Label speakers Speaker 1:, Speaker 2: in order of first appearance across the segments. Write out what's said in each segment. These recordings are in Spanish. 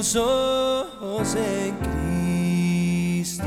Speaker 1: tus ojos en Cristo,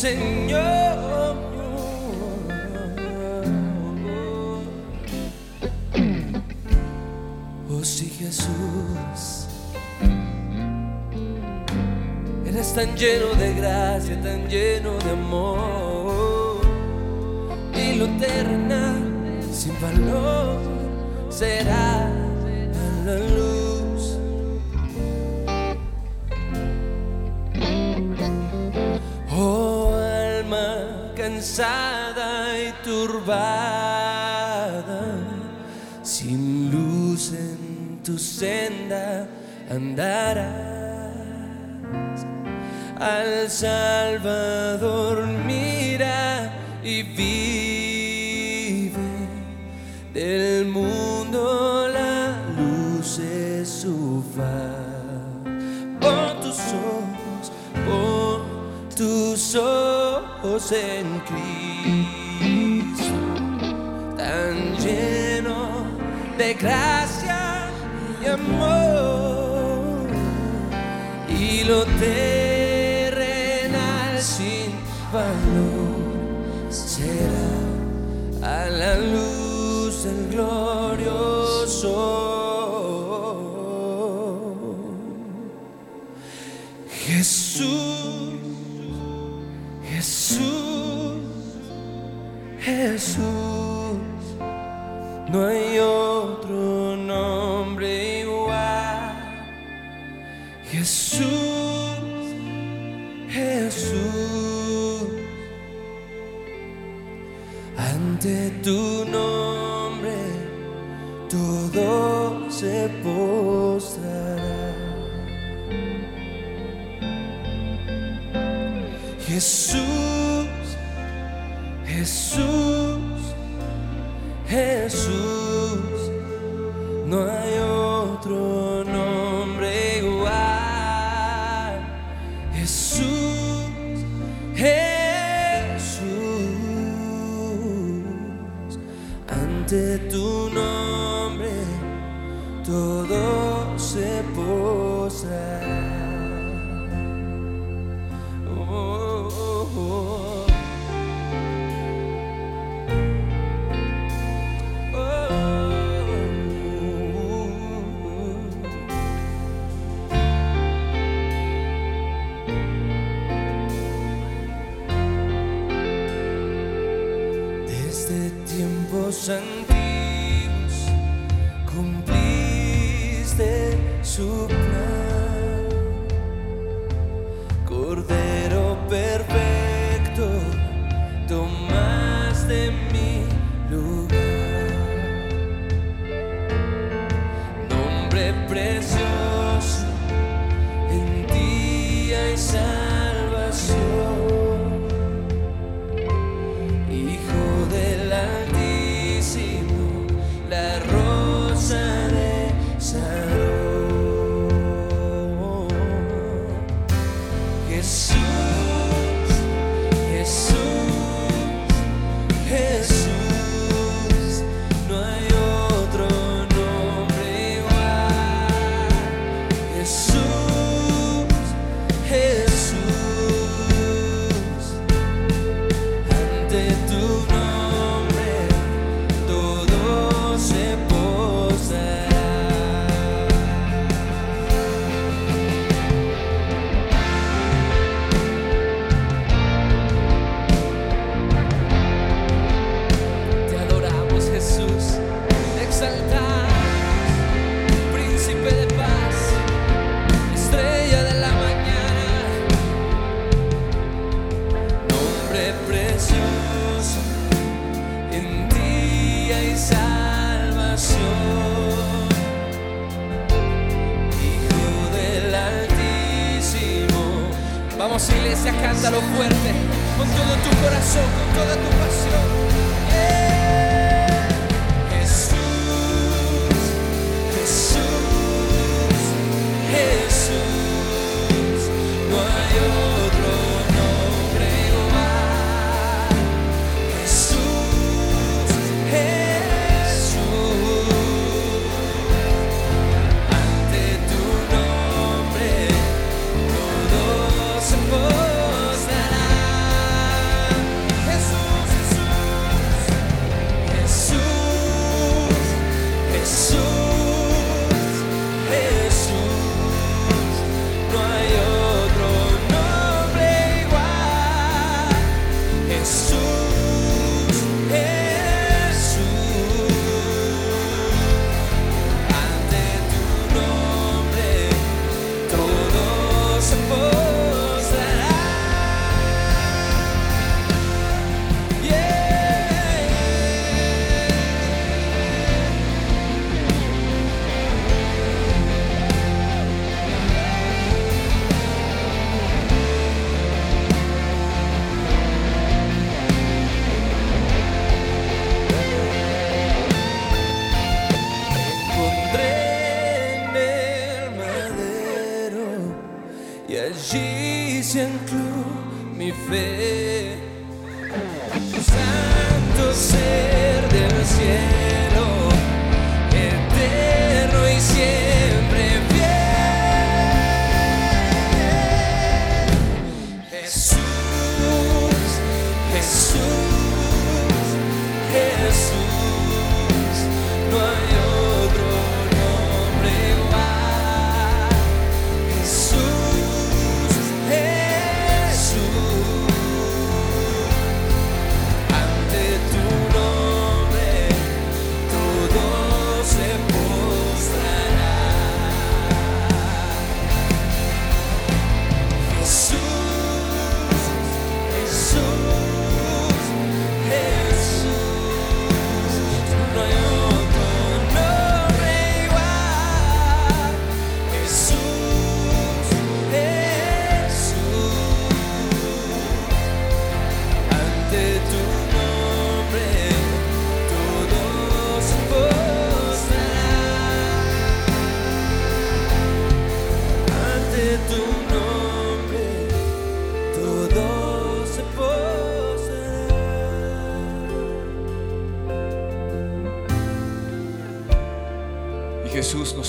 Speaker 1: Señor. Oh sí Jesús, eres tan lleno de gracia, tan lleno de amor, y lo terrenal sin valor será la cansada y turbada, sin luz en tu senda andarás. Al Salvador mira y vive del mundo la luz es su faz. Pon tus ojos, pon tus ojos en Cristo, tan lleno de gracia y amor, y lo terrenal sin valor será a la luz del glorioso. Todo se postrará. Jesús, Jesús, Jesús, no hay otro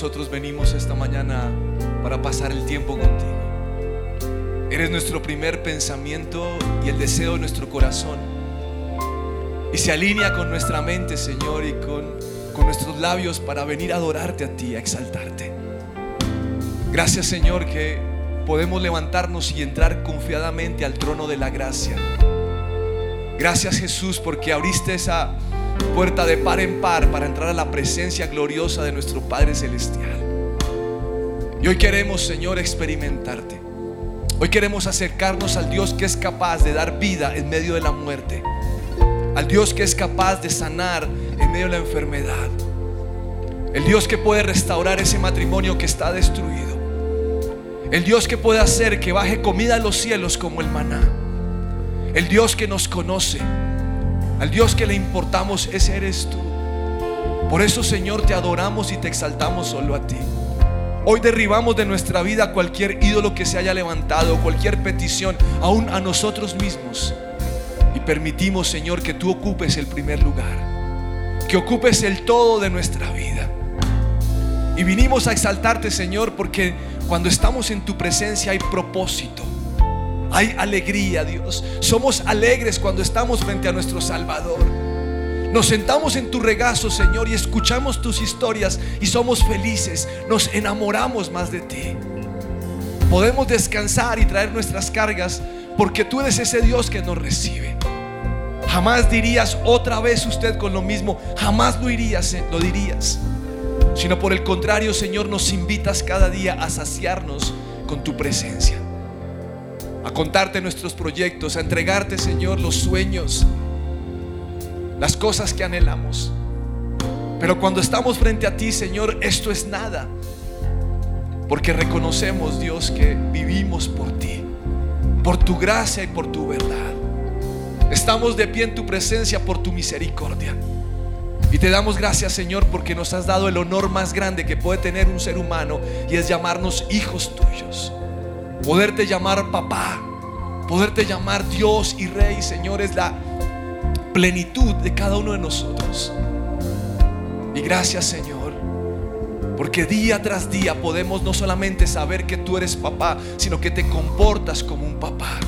Speaker 2: nosotros venimos esta mañana para pasar el tiempo contigo. Eres nuestro primer pensamiento y el deseo de nuestro corazón. Y se alinea con nuestra mente, Señor, y con, con nuestros labios para venir a adorarte a ti, a exaltarte. Gracias, Señor, que podemos levantarnos y entrar confiadamente al trono de la gracia. Gracias, Jesús, porque abriste esa puerta de par en par para entrar a la presencia gloriosa de nuestro Padre Celestial. Y hoy queremos, Señor, experimentarte. Hoy queremos acercarnos al Dios que es capaz de dar vida en medio de la muerte. Al Dios que es capaz de sanar en medio de la enfermedad. El Dios que puede restaurar ese matrimonio que está destruido. El Dios que puede hacer que baje comida a los cielos como el maná. El Dios que nos conoce. Al Dios que le importamos, ese eres tú. Por eso, Señor, te adoramos y te exaltamos solo a ti. Hoy derribamos de nuestra vida cualquier ídolo que se haya levantado, cualquier petición, aún a nosotros mismos. Y permitimos, Señor, que tú ocupes el primer lugar. Que ocupes el todo de nuestra vida. Y vinimos a exaltarte, Señor, porque cuando estamos en tu presencia hay propósito. Hay alegría, Dios. Somos alegres cuando estamos frente a nuestro Salvador. Nos sentamos en tu regazo, Señor, y escuchamos tus historias y somos felices. Nos enamoramos más de ti. Podemos descansar y traer nuestras cargas porque tú eres ese Dios que nos recibe. Jamás dirías otra vez usted con lo mismo, jamás lo eh, lo dirías. Sino por el contrario, Señor, nos invitas cada día a saciarnos con tu presencia. Contarte nuestros proyectos, a entregarte, Señor, los sueños, las cosas que anhelamos. Pero cuando estamos frente a ti, Señor, esto es nada. Porque reconocemos, Dios, que vivimos por ti, por tu gracia y por tu verdad. Estamos de pie en tu presencia por tu misericordia. Y te damos gracias, Señor, porque nos has dado el honor más grande que puede tener un ser humano y es llamarnos hijos tuyos. Poderte llamar papá, poderte llamar Dios y Rey, Señor, es la plenitud de cada uno de nosotros. Y gracias, Señor, porque día tras día podemos no solamente saber que tú eres papá, sino que te comportas como un papá.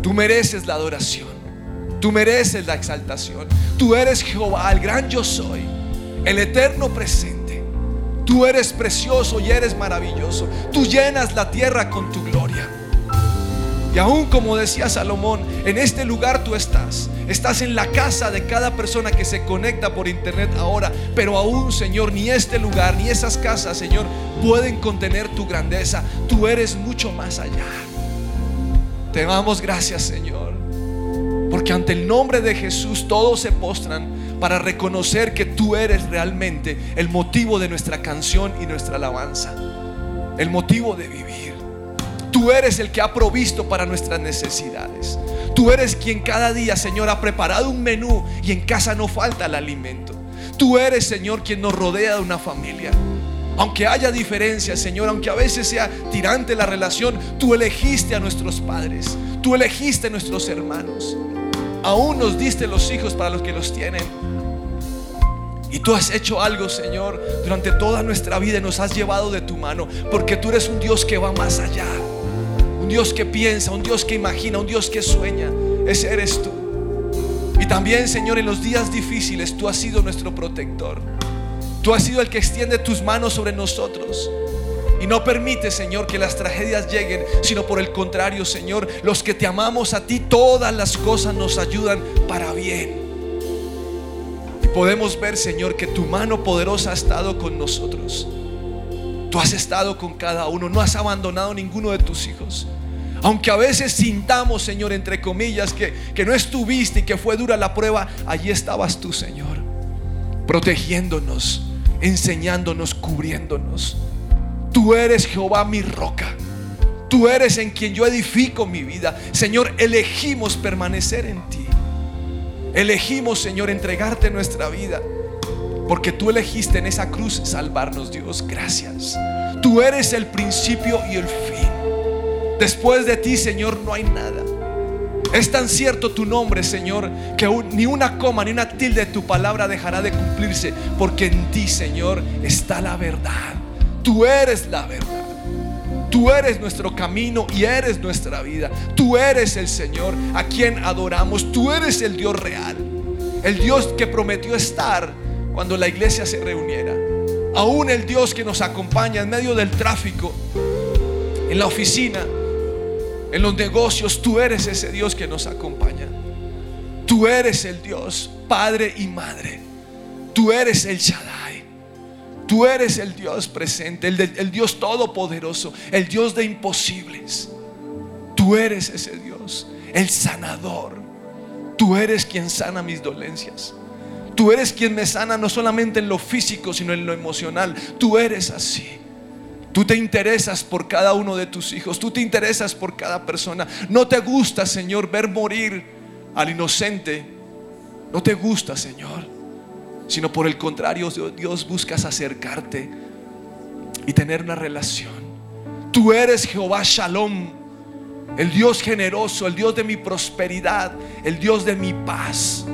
Speaker 2: Tú mereces la adoración. Tú mereces la exaltación. Tú eres Jehová, el gran yo soy, el eterno presente. Tú eres precioso y eres maravilloso. Tú llenas la tierra con tu gloria. Y aún como decía Salomón, en este lugar tú estás. Estás en la casa de cada persona que se conecta por internet ahora. Pero aún, Señor, ni este lugar, ni esas casas, Señor, pueden contener tu grandeza. Tú eres mucho más allá. Te damos gracias, Señor. Porque ante el nombre de Jesús todos se postran para reconocer que tú eres realmente el motivo de nuestra canción y nuestra alabanza. El motivo de vivir. Tú eres el que ha provisto para nuestras necesidades. Tú eres quien cada día, Señor, ha preparado un menú y en casa no falta el alimento. Tú eres, Señor, quien nos rodea de una familia. Aunque haya diferencias, Señor, aunque a veces sea tirante la relación, tú elegiste a nuestros padres. Tú elegiste nuestros hermanos. Aún nos diste los hijos para los que los tienen. Y tú has hecho algo, Señor, durante toda nuestra vida y nos has llevado de tu mano, porque tú eres un Dios que va más allá. Un Dios que piensa, un Dios que imagina, un Dios que sueña. Ese eres tú. Y también, Señor, en los días difíciles tú has sido nuestro protector. Tú has sido el que extiende tus manos sobre nosotros. Y no permite, Señor, que las tragedias lleguen, sino por el contrario, Señor, los que te amamos a ti, todas las cosas nos ayudan para bien podemos ver, Señor, que tu mano poderosa ha estado con nosotros. Tú has estado con cada uno, no has abandonado ninguno de tus hijos. Aunque a veces sintamos, Señor, entre comillas, que, que no estuviste y que fue dura la prueba, allí estabas tú, Señor, protegiéndonos, enseñándonos, cubriéndonos. Tú eres Jehová mi roca. Tú eres en quien yo edifico mi vida. Señor, elegimos permanecer en ti. Elegimos, Señor, entregarte nuestra vida. Porque tú elegiste en esa cruz salvarnos, Dios. Gracias. Tú eres el principio y el fin. Después de ti, Señor, no hay nada. Es tan cierto tu nombre, Señor, que ni una coma ni una tilde de tu palabra dejará de cumplirse, porque en ti, Señor, está la verdad. Tú eres la verdad. Tú eres nuestro camino y eres nuestra vida. Tú eres el Señor a quien adoramos. Tú eres el Dios real. El Dios que prometió estar cuando la iglesia se reuniera. Aún el Dios que nos acompaña en medio del tráfico, en la oficina, en los negocios. Tú eres ese Dios que nos acompaña. Tú eres el Dios, Padre y Madre. Tú eres el Shaddai. Tú eres el Dios presente, el, Dios todopoderoso, el Dios de imposibles. Tú eres ese Dios, el sanador. Tú eres quien sana mis dolencias. Tú eres quien me sana no solamente en lo físico, sino en lo emocional. Tú eres así. Tú te interesas por cada uno de tus hijos. Tú te interesas por cada persona. No te gusta, Señor, ver morir al inocente. No te gusta, Señor sino por el contrario, Dios buscas acercarte y tener una relación. Tú eres Jehová Shalom, el Dios generoso, el Dios de mi prosperidad, el Dios de mi paz.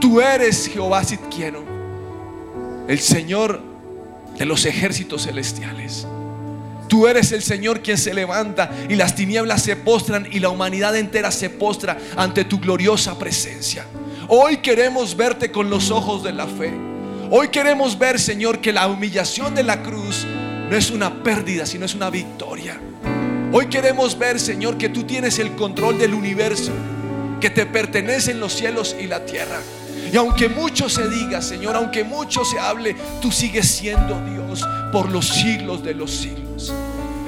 Speaker 2: Tú eres Jehová Sitquiero, el Señor de los ejércitos celestiales. Tú eres el Señor quien se levanta y las tinieblas se postran y la humanidad entera se postra ante tu gloriosa presencia. Hoy queremos verte con los ojos de la fe. Hoy queremos ver, Señor, que la humillación de la cruz no es una pérdida, sino es una victoria. Hoy queremos ver, Señor, que tú tienes el control del universo, que te pertenecen los cielos y la tierra. Y aunque mucho se diga, Señor, aunque mucho se hable, tú sigues siendo Dios por los siglos de los siglos.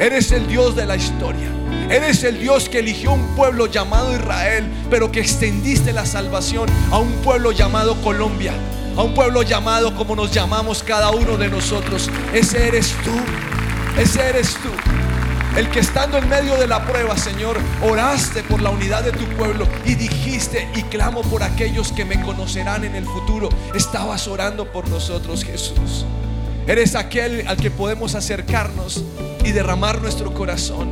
Speaker 2: Eres el Dios de la historia. Eres el Dios que eligió un pueblo llamado Israel, pero que extendiste la salvación a un pueblo llamado Colombia, a un pueblo llamado como nos llamamos cada uno de nosotros. Ese eres tú, ese eres tú. El que estando en medio de la prueba, Señor, oraste por la unidad de tu pueblo y dijiste y clamo por aquellos que me conocerán en el futuro. Estabas orando por nosotros, Jesús. Eres aquel al que podemos acercarnos y derramar nuestro corazón.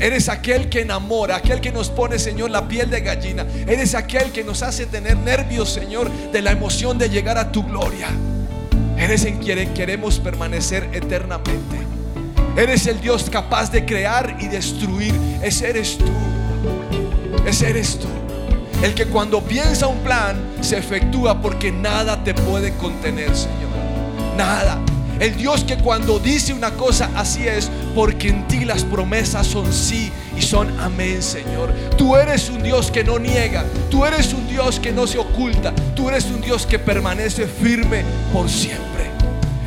Speaker 2: Eres aquel que enamora, aquel que nos pone, Señor, la piel de gallina. Eres aquel que nos hace tener nervios, Señor, de la emoción de llegar a tu gloria. Eres en quien queremos permanecer eternamente. Eres el Dios capaz de crear y destruir. Ese eres tú. Ese eres tú. El que cuando piensa un plan se efectúa porque nada te puede contener, Señor. Nada. El Dios que cuando dice una cosa así es, porque en ti las promesas son sí y son amén, Señor. Tú eres un Dios que no niega, tú eres un Dios que no se oculta, tú eres un Dios que permanece firme por siempre.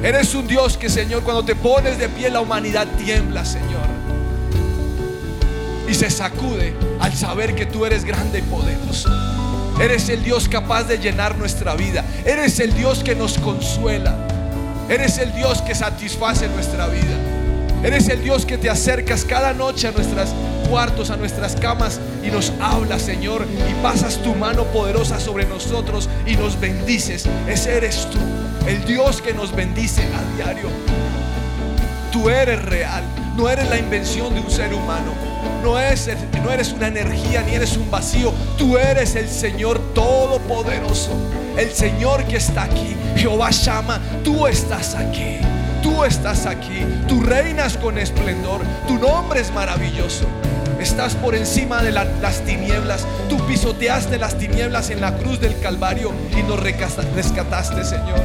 Speaker 2: Eres un Dios que, Señor, cuando te pones de pie la humanidad tiembla, Señor. Y se sacude al saber que tú eres grande y poderoso. Eres el Dios capaz de llenar nuestra vida. Eres el Dios que nos consuela. Eres el Dios que satisface nuestra vida. Eres el Dios que te acercas cada noche a nuestros cuartos, a nuestras camas y nos hablas, Señor, y pasas tu mano poderosa sobre nosotros y nos bendices. Ese eres tú, el Dios que nos bendice a diario. Tú eres real, no eres la invención de un ser humano. no, no eres una energía ni eres un vacío. Tú eres el Señor Todopoderoso. El Señor que está aquí. Jehová llama, tú estás aquí. Tú estás aquí. Tú reinas con esplendor. Tu nombre es maravilloso. Estás por encima de las tinieblas. Tú pisoteaste las tinieblas en la cruz del Calvario y nos rescataste, Señor.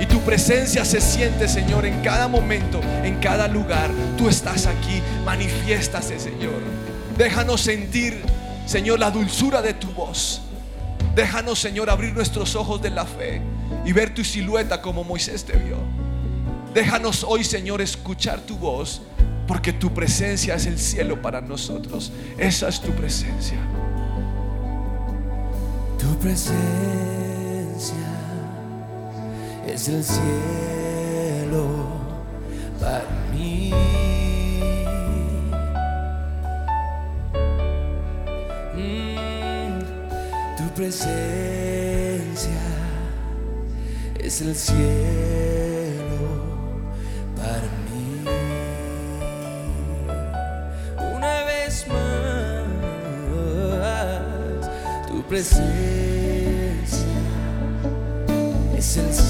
Speaker 2: Y tu presencia se siente, Señor, en cada momento, en cada lugar. Tú estás aquí, manifiéstase, Señor. Déjanos sentir, Señor, la dulzura de tu voz. Déjanos, Señor, abrir nuestros ojos de la fe y ver tu silueta como Moisés te vio. Déjanos hoy, Señor, escuchar tu voz, porque tu presencia es el cielo para nosotros. Esa es tu presencia.
Speaker 1: Tu presencia es el cielo para mí. Presencia es el cielo para mí. Una vez más, tu presencia es el cielo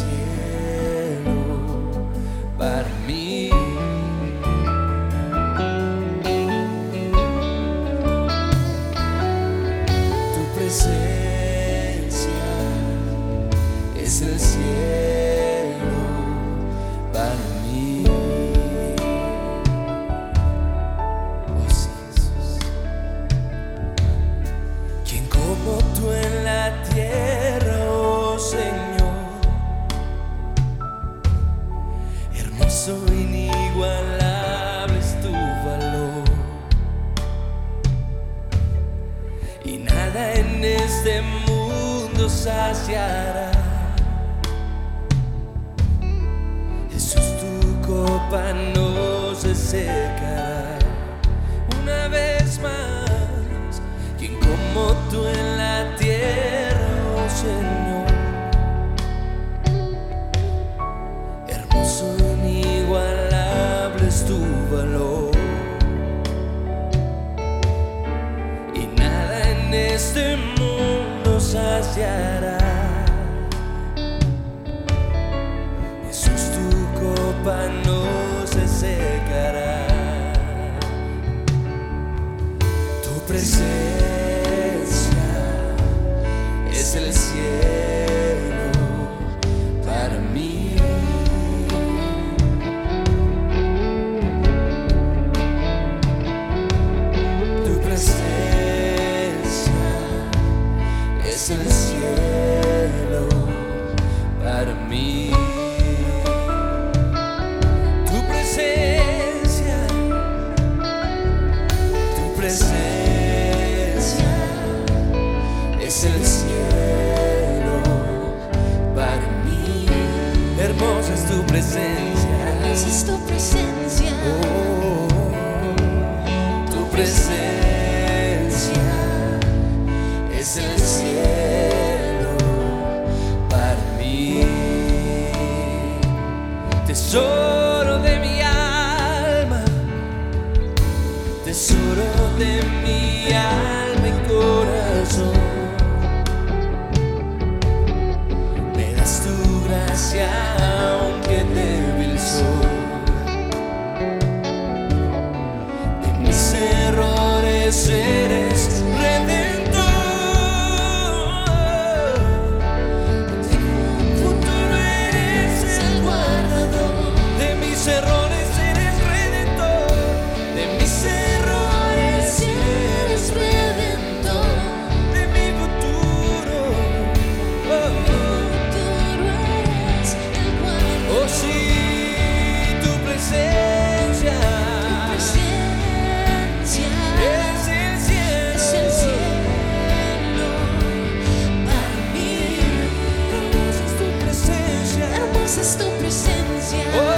Speaker 1: Oh,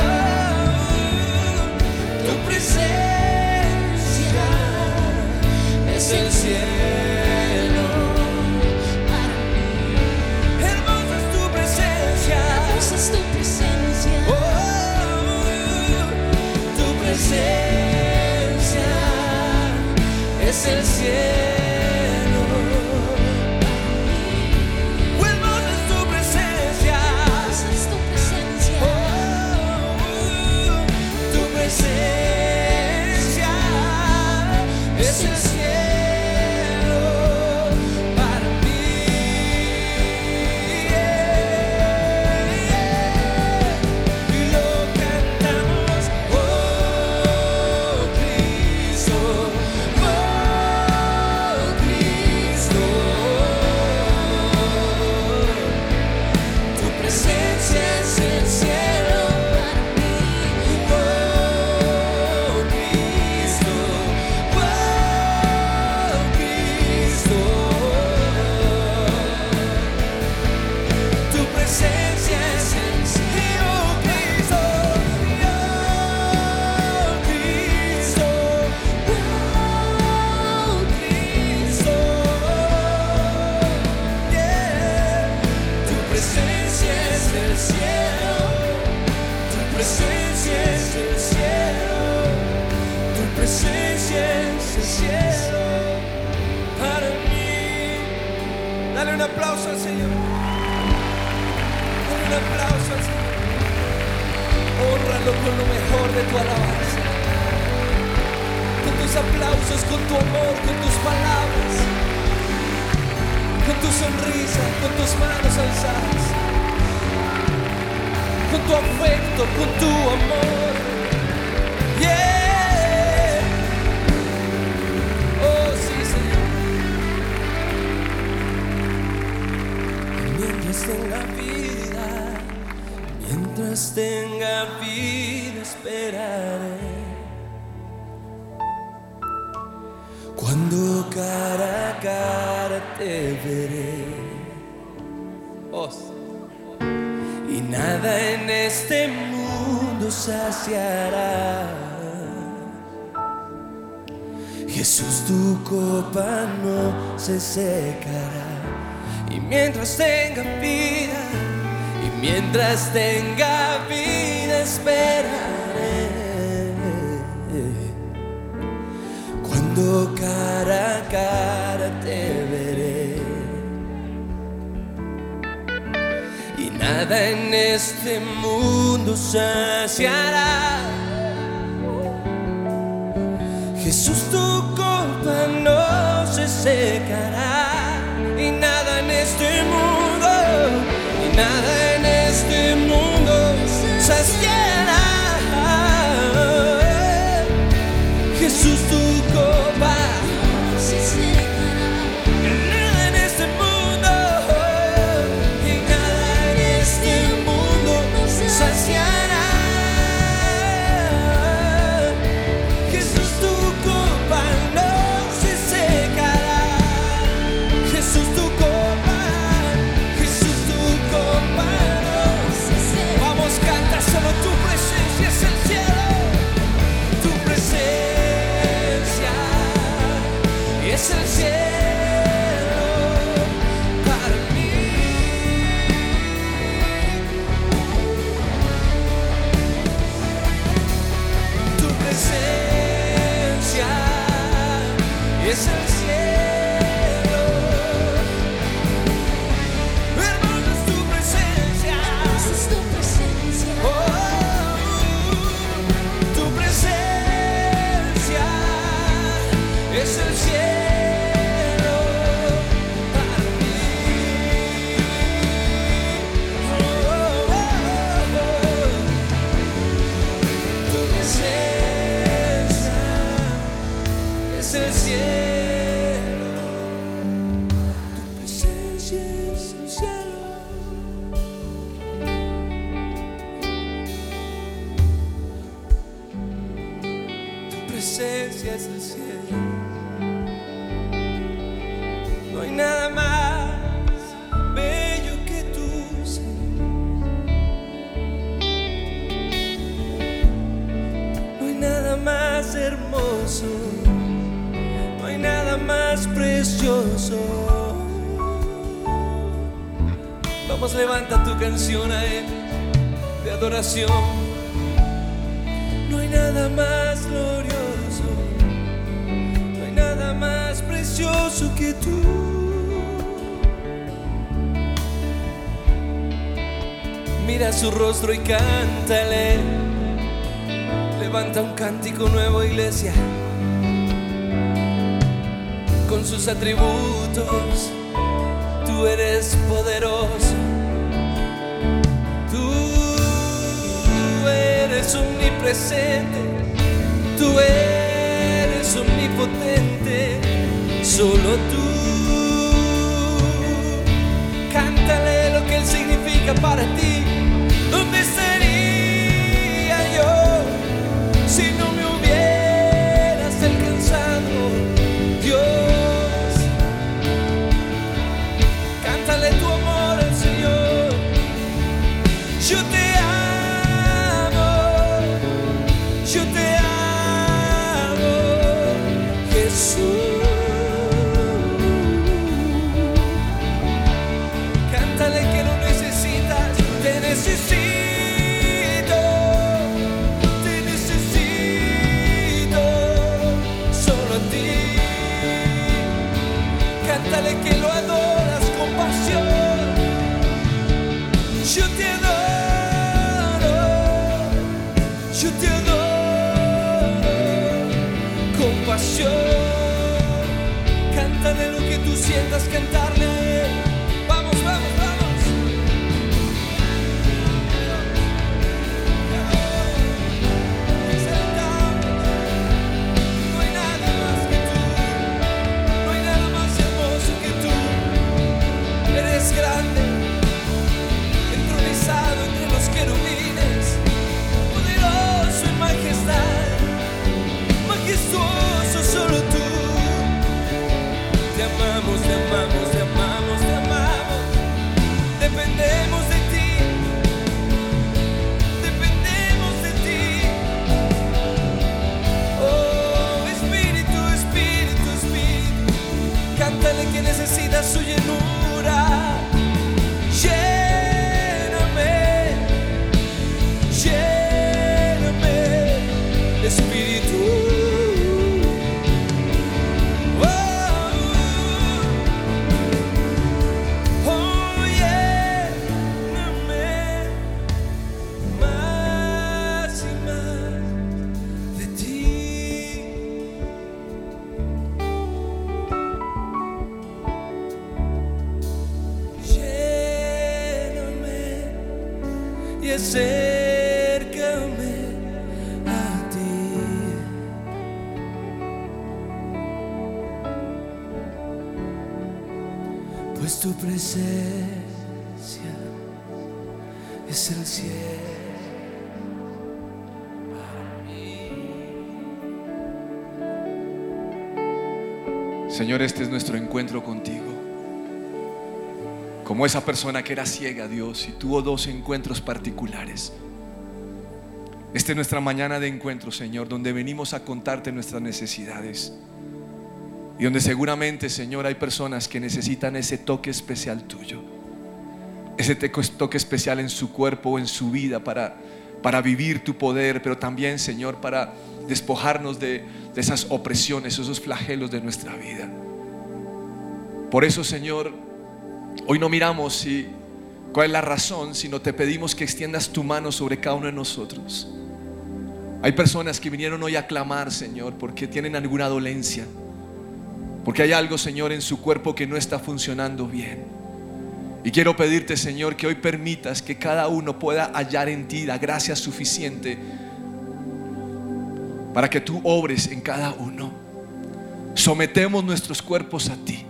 Speaker 1: tu presencia es el cielo. Hermosa es tu presencia.
Speaker 3: Hermosa es tu presencia.
Speaker 1: Oh, tu presencia es el cielo. de tu alabanza, con tus aplausos, con tu amor, con tus palabras, con tu sonrisa, con tus manos alzadas, con tu afecto, con tu amor. Yeah. Oh, sí, Señor. Mientras tenga vida, mientras tenga vida esperaré. Cuando cara a cara te veré. Oh. Y nada en este mundo saciará. Jesús, tu copa no se secará. Y mientras tenga vida, y mientras tenga vida, espera. Cara a cara te veré. Y nada en este mundo saciará. Jesús, tu copa no se secará. Y nada en este mundo, y nada en este mundo saciará. Atributos, tú eres poderoso. Tú eres omnipresente. Tú eres omnipotente. Solo tú. Cántale lo que Él significa para ti. ¿Dónde estaría
Speaker 2: Como esa persona que era ciega, Dios, y tuvo dos encuentros particulares. Esta es nuestra mañana de encuentro, Señor, donde venimos a contarte nuestras necesidades. Y donde seguramente, Señor, hay personas que necesitan ese toque especial tuyo. Ese toque especial en su cuerpo en su vida para, para vivir tu poder, pero también, Señor, para despojarnos de, de esas opresiones, esos flagelos de nuestra vida. Por eso, Señor, hoy no miramos si, cuál es la razón, sino te pedimos que extiendas tu mano sobre cada uno de nosotros. Hay personas que vinieron hoy a clamar, Señor, porque tienen alguna dolencia, porque hay algo, Señor, en su cuerpo que no está funcionando bien. Y quiero pedirte, Señor, que hoy permitas que cada uno pueda hallar en ti la gracia suficiente para que tú obres en cada uno. Sometemos nuestros cuerpos a ti.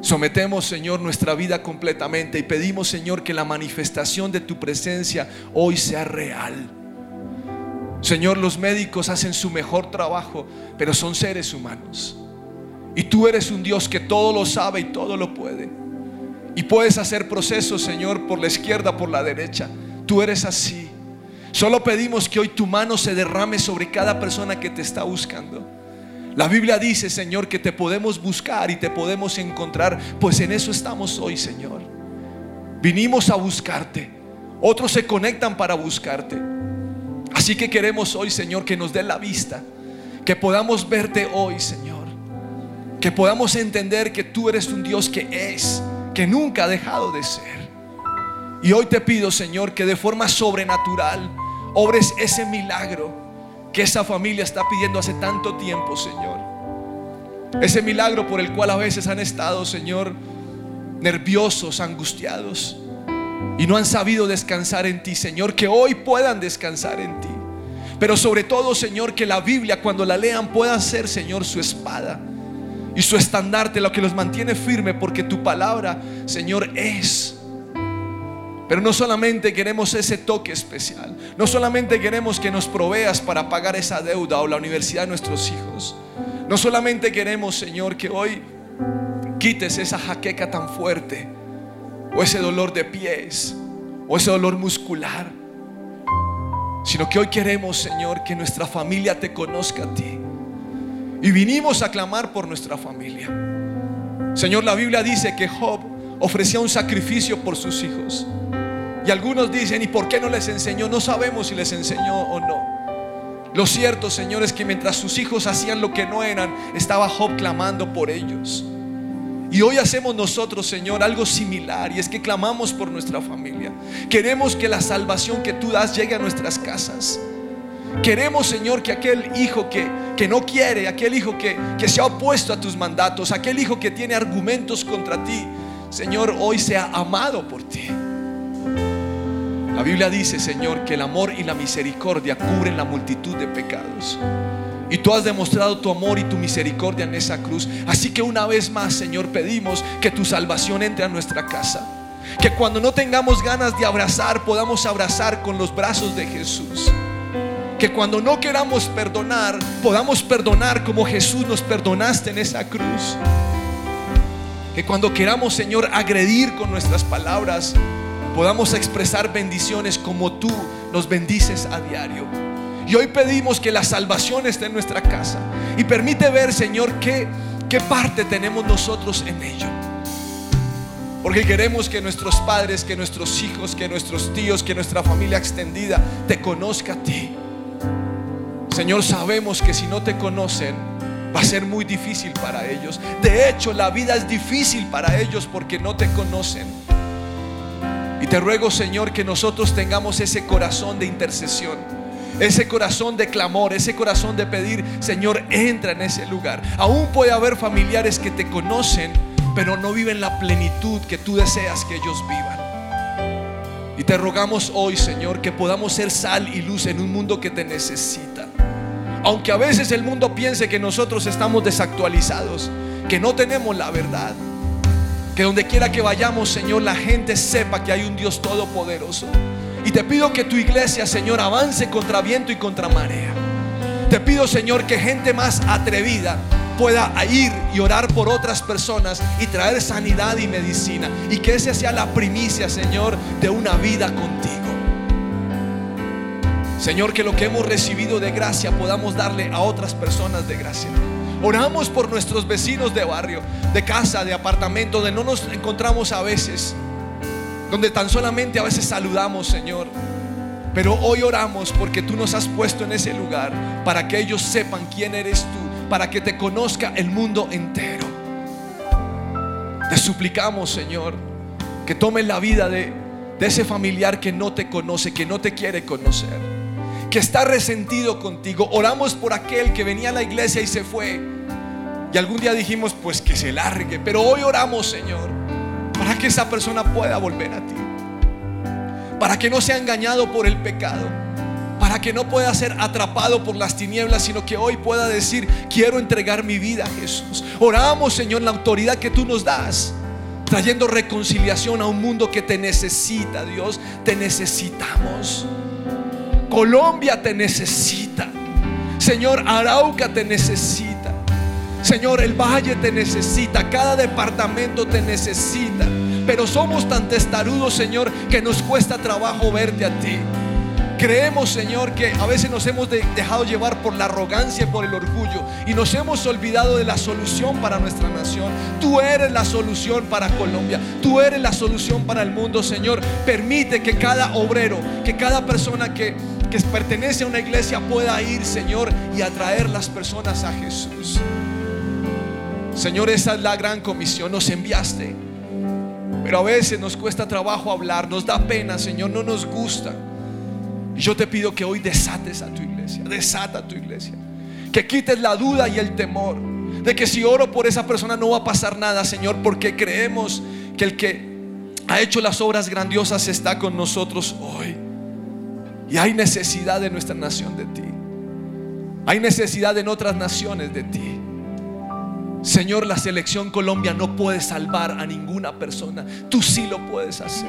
Speaker 2: Sometemos, Señor, nuestra vida completamente y pedimos, Señor, que la manifestación de tu presencia hoy sea real. Señor, los médicos hacen su mejor trabajo, pero son seres humanos. Y tú eres un Dios que todo lo sabe y todo lo puede. Y puedes hacer procesos, Señor, por la izquierda, por la derecha. Tú eres así. Solo pedimos que hoy tu mano se derrame sobre cada persona que te está buscando. La Biblia dice, Señor, que te podemos buscar y te podemos encontrar, pues en eso estamos hoy, Señor. Vinimos a buscarte. Otros se conectan para buscarte. Así que queremos hoy, Señor, que nos dé la vista, que podamos verte hoy, Señor. Que podamos entender que tú eres un Dios que es, que nunca ha dejado de ser. Y hoy te pido, Señor, que de forma sobrenatural obres ese milagro que esa familia está pidiendo hace tanto tiempo, Señor. Ese milagro por el cual a veces han estado, Señor, nerviosos, angustiados y no han sabido descansar en ti, Señor, que hoy puedan descansar en ti. Pero sobre todo, Señor, que la Biblia cuando la lean pueda ser, Señor, su espada y su estandarte, lo que los mantiene firme, porque tu palabra, Señor, es. Pero no solamente queremos ese toque especial, no solamente queremos que nos proveas para pagar esa deuda o la universidad de nuestros hijos, no solamente queremos, Señor, que hoy quites esa jaqueca tan fuerte, o ese dolor de pies, o ese dolor muscular, sino que hoy queremos, Señor, que nuestra familia te conozca a ti. Y vinimos a clamar por nuestra familia. Señor, la Biblia dice que Job ofrecía un sacrificio por sus hijos. Y algunos dicen, ¿y por qué no les enseñó? No sabemos si les enseñó o no. Lo cierto, Señor, es que mientras sus hijos hacían lo que no eran, estaba Job clamando por ellos. Y hoy hacemos nosotros, Señor, algo similar y es que clamamos por nuestra familia. Queremos que la salvación que tú das llegue a nuestras casas. Queremos, Señor, que aquel hijo que, que no quiere, aquel hijo que, que se ha opuesto a tus mandatos, aquel hijo que tiene argumentos contra ti, Señor, hoy sea amado por ti. La Biblia dice, Señor, que el amor y la misericordia cubren la multitud de pecados. Y tú has demostrado tu amor y tu misericordia en esa cruz. Así que una vez más, Señor, pedimos que tu salvación entre a nuestra casa. Que cuando no tengamos ganas de abrazar, podamos abrazar con los brazos de Jesús. Que cuando no queramos perdonar, podamos perdonar como Jesús nos perdonaste en esa cruz. Que cuando queramos, Señor, agredir con nuestras palabras, podamos expresar bendiciones como tú nos bendices a diario. Y hoy pedimos que la salvación esté en nuestra casa. Y permite ver, Señor, qué, qué parte tenemos nosotros en ello. Porque queremos que nuestros padres, que nuestros hijos, que nuestros tíos, que nuestra familia extendida te conozca a ti. Señor, sabemos que si no te conocen, va a ser muy difícil para ellos. De hecho, la vida es difícil para ellos porque no te conocen. Te ruego, Señor, que nosotros tengamos ese corazón de intercesión ese corazón de clamor, ese corazón de pedir, Señor, entra en ese lugar. Aún puede haber familiares que te conocen, pero no viven la plenitud que tú deseas que ellos vivan. Y te rogamos hoy, Señor, que podamos ser sal y luz en un mundo que te necesita. Aunque a veces el mundo piense que nosotros estamos desactualizados, que no tenemos la verdad. Que donde quiera que vayamos, Señor, la gente sepa que hay un Dios todopoderoso y te pido que tu iglesia, Señor, avance contra viento y contra marea. Te pido, Señor, que gente más atrevida pueda ir y orar por otras personas y traer sanidad y medicina. Y que esa sea la primicia, Señor, de una vida contigo. Señor, que lo que hemos recibido de gracia podamos darle a otras personas de gracia. Oramos por nuestros vecinos de barrio, de casa, de apartamento, donde no nos encontramos a veces donde tan solamente a veces saludamos, Señor. Pero hoy oramos porque tú nos has puesto en ese lugar para que ellos sepan quién eres tú, para que te conozca el mundo entero. Te suplicamos, Señor, que tomes la vida de, de ese familiar que no te conoce, que no te quiere conocer, que está resentido contigo. Oramos por aquel que venía a la iglesia y se fue. Y algún día dijimos, pues que se largue. Pero hoy oramos, Señor para que esa persona pueda volver a ti. Para que no sea engañado por el pecado. Para que no pueda ser atrapado por las tinieblas, sino que hoy pueda decir, quiero entregar mi vida a Jesús. Oramos, Señor, la autoridad que tú nos das, trayendo reconciliación a un mundo que te necesita, Dios. Te necesitamos. Colombia te necesita. Señor, Arauca te necesita. Señor, el valle te necesita, cada departamento te necesita. Pero somos tan testarudos, Señor, que nos cuesta trabajo verte a ti. Creemos, Señor, que a veces nos hemos dejado llevar por la arrogancia y por el orgullo y nos hemos olvidado de la solución para nuestra nación. Tú eres la solución para Colombia. Tú eres la solución para el mundo, Señor. Permite que cada obrero, que cada persona que, que pertenece a una iglesia pueda ir, Señor, y atraer las personas a Jesús. Señor, esa es la gran comisión, nos enviaste. Pero a veces nos cuesta trabajo hablar, nos da pena, Señor, no nos gusta. Y yo te pido que hoy desates a tu iglesia, desata a tu iglesia. Que quites la duda y el temor de que si oro por esa persona no va a pasar nada, Señor, porque creemos que el que ha hecho las obras grandiosas está con nosotros hoy. Y hay necesidad de nuestra nación de ti. Hay necesidad en otras naciones de ti. Señor, la selección Colombia no puede salvar a ninguna persona. Tú sí lo puedes hacer.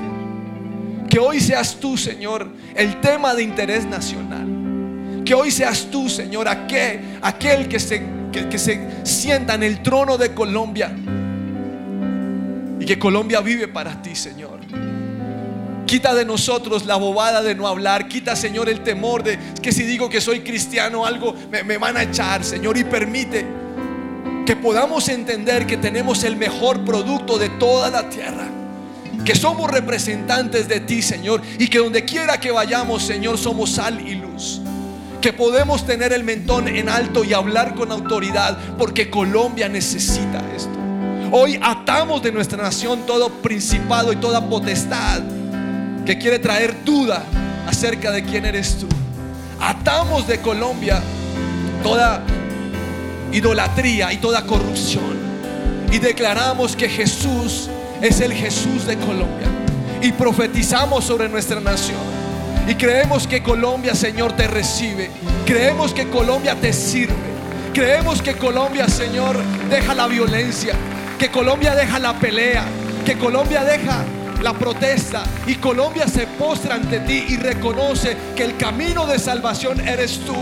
Speaker 2: Que hoy seas tú, Señor, el tema de interés nacional. Que hoy seas tú, Señor, aquel, aquel que se sienta en el trono de Colombia. Y que Colombia vive para ti, Señor. Quita de nosotros la bobada de no hablar. Quita, Señor, el temor de que si digo que soy cristiano, algo me, me van a echar, Señor. Y permite que podamos entender que tenemos el mejor producto de toda la tierra. Que somos representantes de ti, Señor. Y que donde quiera que vayamos, Señor, somos sal y luz. Que podemos tener el mentón en alto y hablar con autoridad. Porque Colombia necesita esto. Hoy atamos de nuestra nación todo principado y toda potestad que quiere traer duda acerca de quién eres tú. Atamos de Colombia toda idolatría y toda corrupción. Y declaramos que Jesús es el Jesús de Colombia. Y profetizamos sobre nuestra nación. Y creemos que Colombia, Señor, te recibe. Creemos que Colombia te sirve. Creemos que Colombia, Señor, deja la violencia. Que Colombia deja la pelea. Que Colombia deja la protesta y Colombia se postra ante ti y reconoce que el camino de salvación eres tú.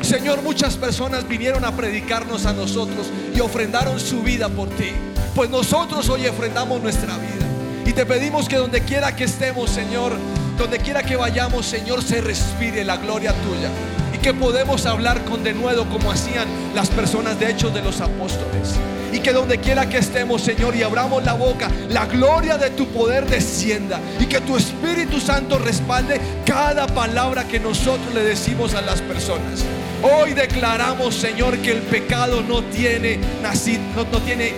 Speaker 2: Señor, muchas personas vinieron a predicarnos a nosotros y ofrendaron su vida por ti. Pues nosotros hoy ofrendamos nuestra vida. Y te pedimos que donde quiera que estemos, Señor, donde quiera que vayamos, Señor, se respire la gloria tuya. Y que podemos hablar con denuedo como hacían las personas de hechos de los apóstoles. Y que donde quiera que estemos, Señor, y abramos la boca, la gloria de tu poder descienda. Y que tu Espíritu Santo respalde cada palabra que nosotros le decimos a las personas. Hoy declaramos, Señor, que el pecado no tiene nacido, no, no tiene,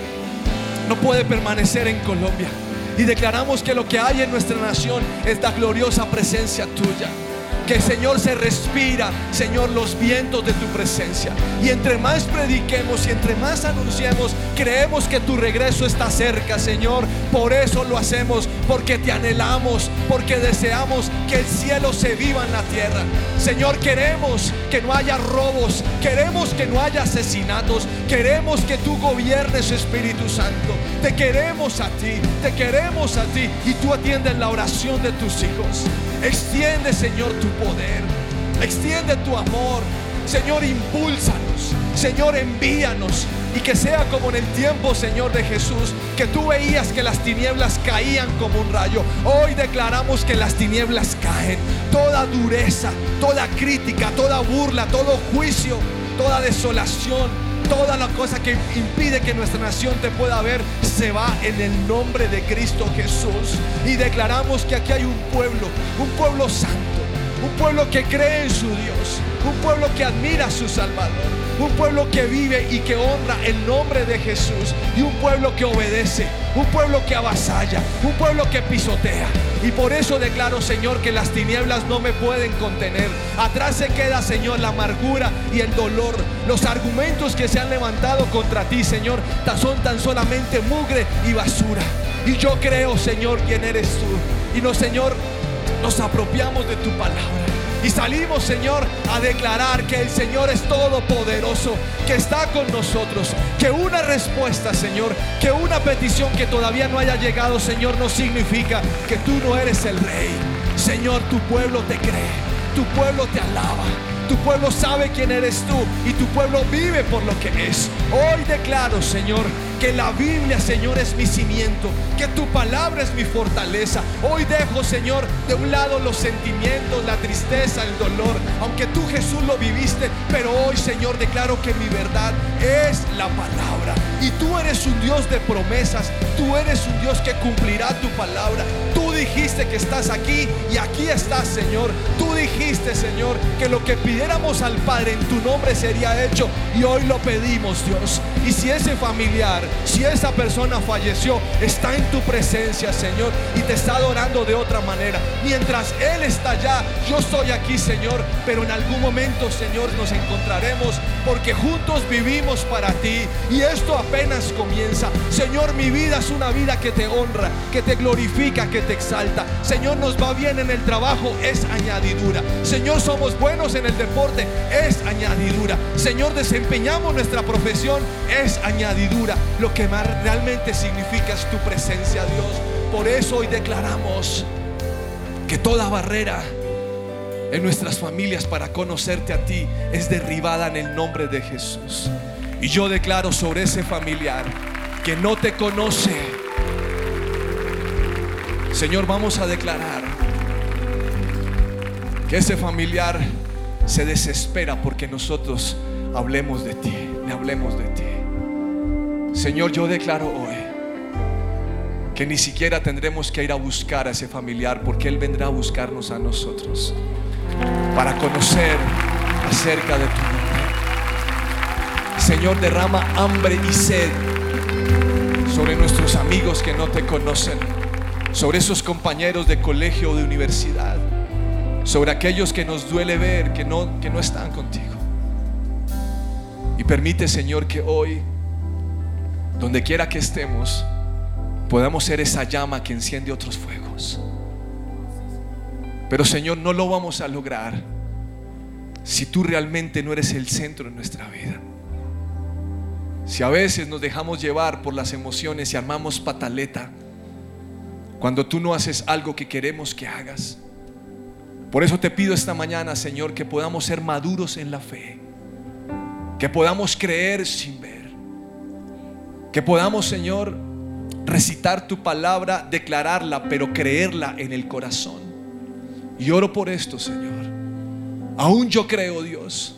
Speaker 2: no puede permanecer en Colombia. Y declaramos que lo que hay en nuestra nación es la gloriosa presencia tuya. Que Señor se respira, Señor, los vientos de tu presencia. Y entre más prediquemos y entre más anunciemos, creemos que tu regreso está cerca, Señor. Por eso lo hacemos, porque te anhelamos, porque deseamos que el cielo se viva en la tierra. Señor, queremos que no haya robos, queremos que no haya asesinatos, queremos que tú gobiernes, Espíritu Santo. Te queremos a ti, te queremos a ti y tú atiendes la oración de tus hijos. Extiende, Señor, tu poder. Extiende tu amor. Señor, impúlsanos. Señor, envíanos. Y que sea como en el tiempo, Señor, de Jesús, que tú veías que las tinieblas caían como un rayo. Hoy declaramos que las tinieblas caen. Toda dureza, toda crítica, toda burla, todo juicio, toda desolación, toda la cosa que impide que nuestra nación te pueda ver se va en el nombre de Cristo Jesús. Y declaramos que aquí hay un pueblo, un pueblo santo, un pueblo que cree en su Dios, un pueblo que admira a su Salvador, un pueblo que vive y que honra el nombre de Jesús y un pueblo que obedece, un pueblo que avasalla, un pueblo que pisotea. Y por eso declaro, Señor, que las tinieblas no me pueden contener. Atrás se queda, Señor, la amargura y el dolor. Los argumentos que se han levantado contra ti, Señor, son tan solamente mugre y basura. Y yo creo, Señor, quién eres tú. Y no, Señor, nos apropiamos de tu palabra. Y salimos, Señor, a declarar que el Señor es todopoderoso, que está con nosotros, que una respuesta, Señor, que una petición que todavía no haya llegado, Señor, no significa que tú no eres el rey. Señor, tu pueblo te cree, tu pueblo te alaba. Tu pueblo sabe quién eres tú y tu pueblo vive por lo que es. Hoy declaro, Señor, que la Biblia, Señor, es mi cimiento, que tu palabra es mi fortaleza. Hoy dejo, Señor, de un lado los sentimientos, la tristeza, el dolor, aunque tú Jesús lo viviste, pero hoy, Señor, declaro que mi verdad es la palabra. Y tú eres un Dios de promesas, tú eres un Dios que cumplirá tu palabra. Dijiste que estás aquí y aquí estás, Señor. Tú dijiste, Señor, que lo que pidiéramos al Padre en tu nombre sería hecho y hoy lo pedimos, Dios. Y si ese familiar, si esa persona falleció, está en tu presencia, Señor, y te está adorando de otra manera. Mientras Él está allá, yo estoy aquí, Señor, pero en algún momento, Señor, nos encontraremos porque juntos vivimos para ti y esto apenas comienza. Señor, mi vida es una vida que te honra, que te glorifica, que te exalta. Señor, nos va bien en el trabajo, es añadidura. Señor, somos buenos en el deporte, es añadidura. Señor, desempeñamos nuestra profesión, es añadidura. Lo que más realmente significa es tu presencia, Dios. Por eso hoy declaramos que toda barrera en nuestras familias para conocerte a ti es derribada en el nombre de Jesús. Y yo declaro sobre ese familiar que no te conoce. Señor, vamos a declarar que ese familiar se desespera porque nosotros hablemos de ti, le hablemos de ti. Señor, yo declaro hoy que ni siquiera tendremos que ir a buscar a ese familiar porque Él vendrá a buscarnos a nosotros para conocer acerca de tu nombre. Señor, derrama hambre y sed sobre nuestros amigos que no te conocen, sobre esos compañeros de colegio o de universidad, sobre aquellos que nos duele ver que no, que no están contigo. Y permite, Señor, que hoy, donde quiera que estemos, podamos ser esa llama que enciende otros fuegos. Pero Señor, no lo vamos a lograr si tú realmente no eres el centro de nuestra vida. Si a veces nos dejamos llevar por las emociones y armamos pataleta, cuando tú no haces algo que queremos que hagas. Por eso te pido esta mañana, Señor, que podamos ser maduros en la fe, que podamos creer sin ver, que podamos, Señor, recitar tu palabra, declararla, pero creerla en el corazón. Y oro por esto, Señor. Aún yo creo, Dios,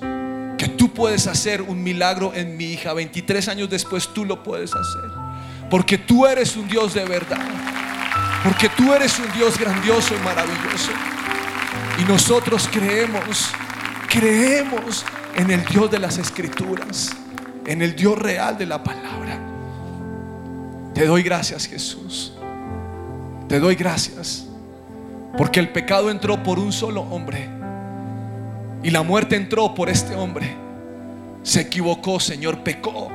Speaker 2: que tú puedes hacer un milagro en mi hija. 23 años después tú lo puedes hacer. Porque tú eres un Dios de verdad. Porque tú eres un Dios grandioso y maravilloso. Y nosotros creemos, creemos en el Dios de las escrituras, en el Dios real de la palabra. Te doy gracias, Jesús. Te doy gracias. Porque el pecado entró por un solo hombre. Y la muerte entró por este hombre. Se equivocó, Señor, pecó.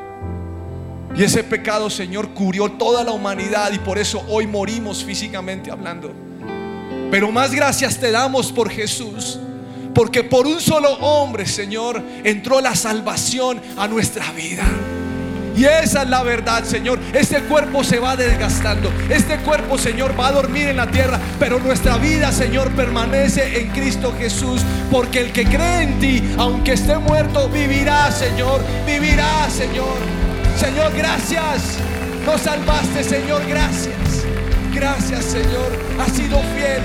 Speaker 2: Y ese pecado, Señor, cubrió toda la humanidad y por eso hoy morimos físicamente hablando. Pero más gracias te damos por Jesús. Porque por un solo hombre, Señor, entró la salvación a nuestra vida. Y esa es la verdad, Señor. Este cuerpo se va desgastando. Este cuerpo, Señor, va a dormir en la tierra. Pero nuestra vida, Señor, permanece en Cristo Jesús. Porque el que cree en ti, aunque esté muerto, vivirá, Señor. Vivirá, Señor. Señor, gracias. Nos salvaste, Señor. Gracias. Gracias, Señor. Has sido fiel.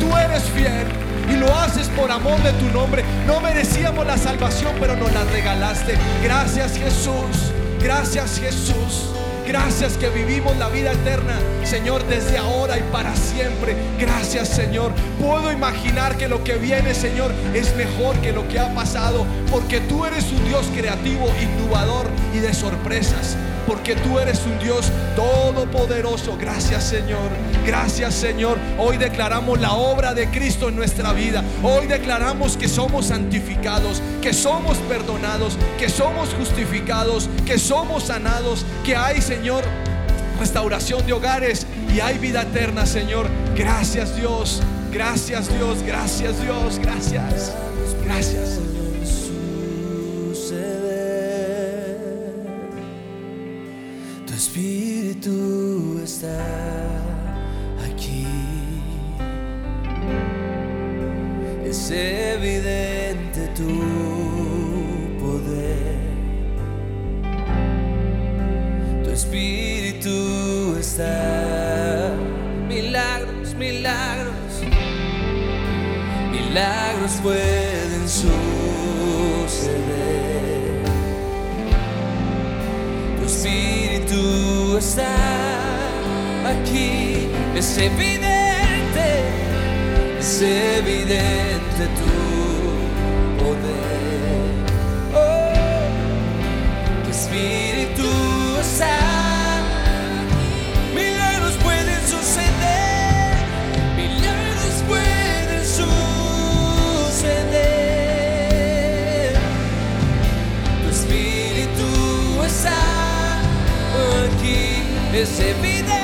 Speaker 2: Tú eres fiel y lo haces por amor de tu nombre. No merecíamos la salvación, pero nos la regalaste. Gracias Jesús. Gracias Jesús. Gracias que vivimos la vida eterna, Señor, desde ahora y para siempre. Gracias, Señor. Puedo imaginar que lo que viene, Señor, es mejor que lo que ha pasado, porque tú eres un Dios creativo, innovador y de sorpresas. Porque tú eres un Dios todopoderoso. Gracias, Señor. Gracias, Señor. Hoy declaramos la obra de Cristo en nuestra vida. Hoy declaramos que somos santificados, que somos perdonados, que somos justificados, que somos sanados, que hay, Señor, restauración de hogares y hay vida eterna, Señor. Gracias, Dios. Gracias, Dios. Gracias, Dios. Gracias. Gracias.
Speaker 1: Tu espíritu está aquí. Es evidente tu Espíritu está. Milagros, milagros, milagros pueden suceder. Tu Espíritu está aquí, es evidente, es evidente tu poder. Oh, tu Espíritu está. es evidente.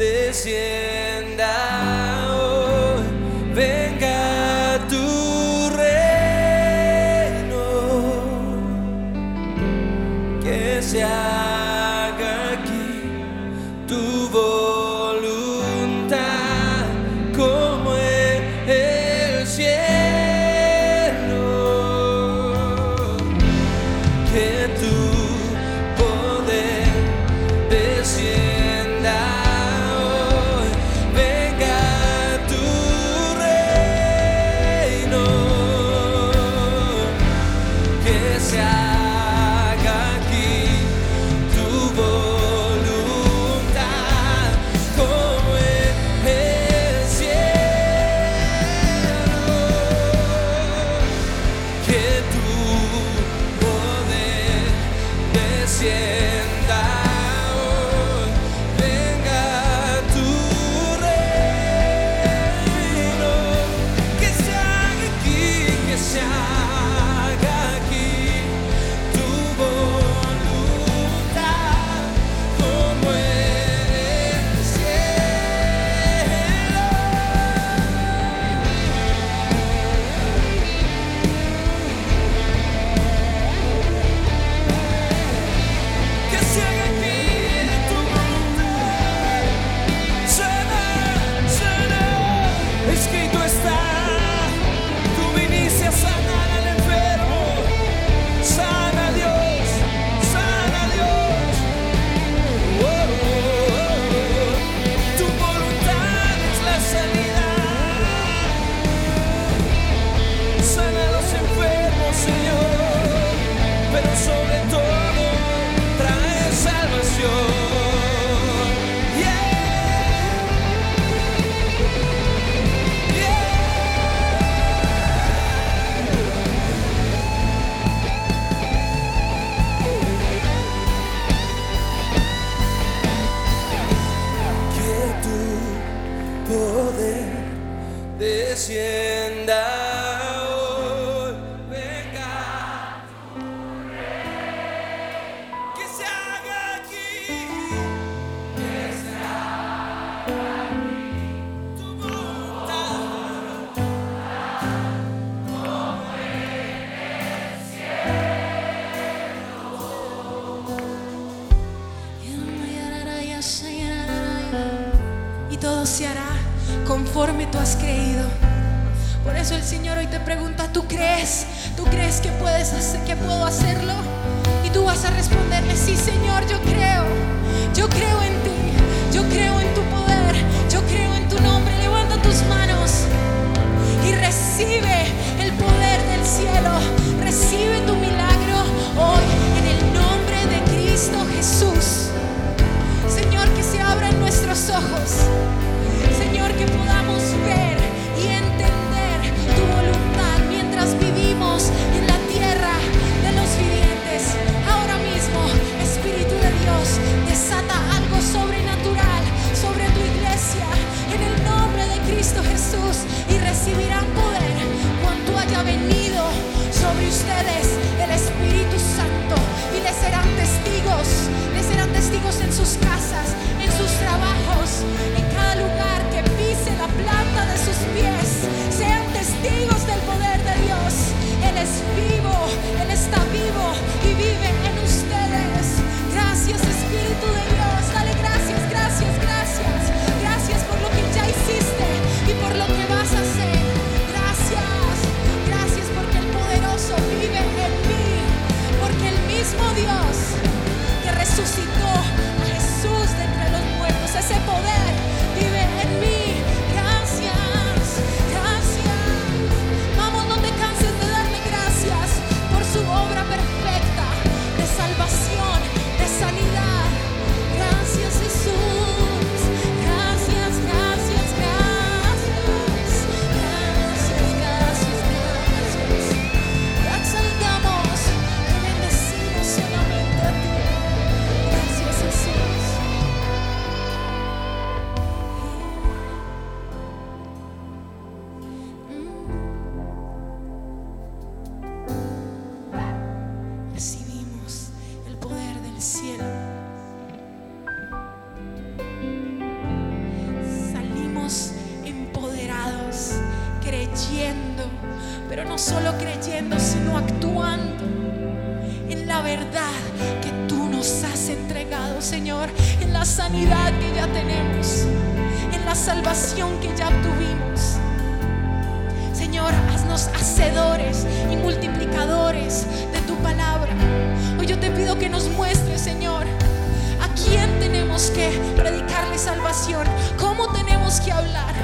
Speaker 4: this year ustedes el Espíritu Santo y les serán testigos, les serán testigos en sus casas, en sus trabajos, en cada lugar que pise la planta de sus pies. Sean testigos del poder de Dios, el Espíritu. poder predicarle salvación, cómo tenemos que hablar,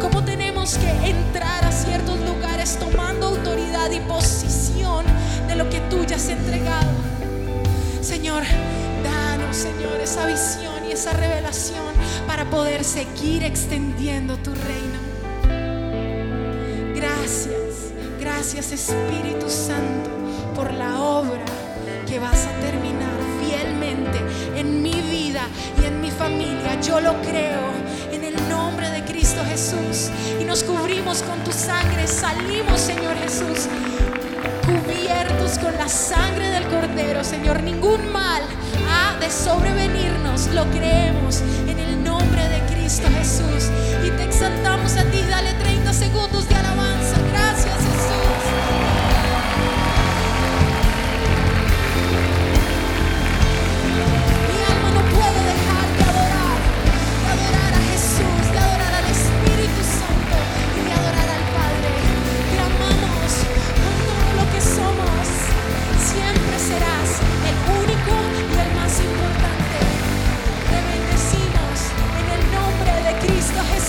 Speaker 4: cómo tenemos que entrar a ciertos lugares tomando autoridad y posición de lo que tú ya has entregado. Señor, danos, Señor, esa visión y esa revelación para poder seguir extendiendo tu reino. Gracias, gracias Espíritu Santo por la obra que vas a terminar fielmente en mi y en mi familia. Yo lo creo en el nombre de Cristo Jesús y nos cubrimos con tu sangre. Salimos, Señor Jesús, cubiertos con la sangre del Cordero, Señor. Ningún mal ha de sobrevenirnos, lo creemos en el nombre de Cristo Jesús. Y te exaltamos a ti, dale 30 segundos.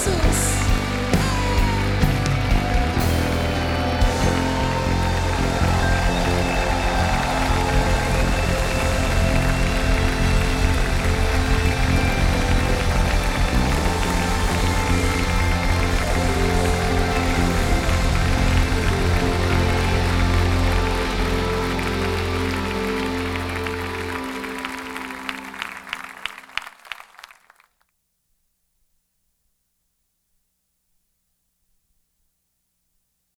Speaker 4: braços.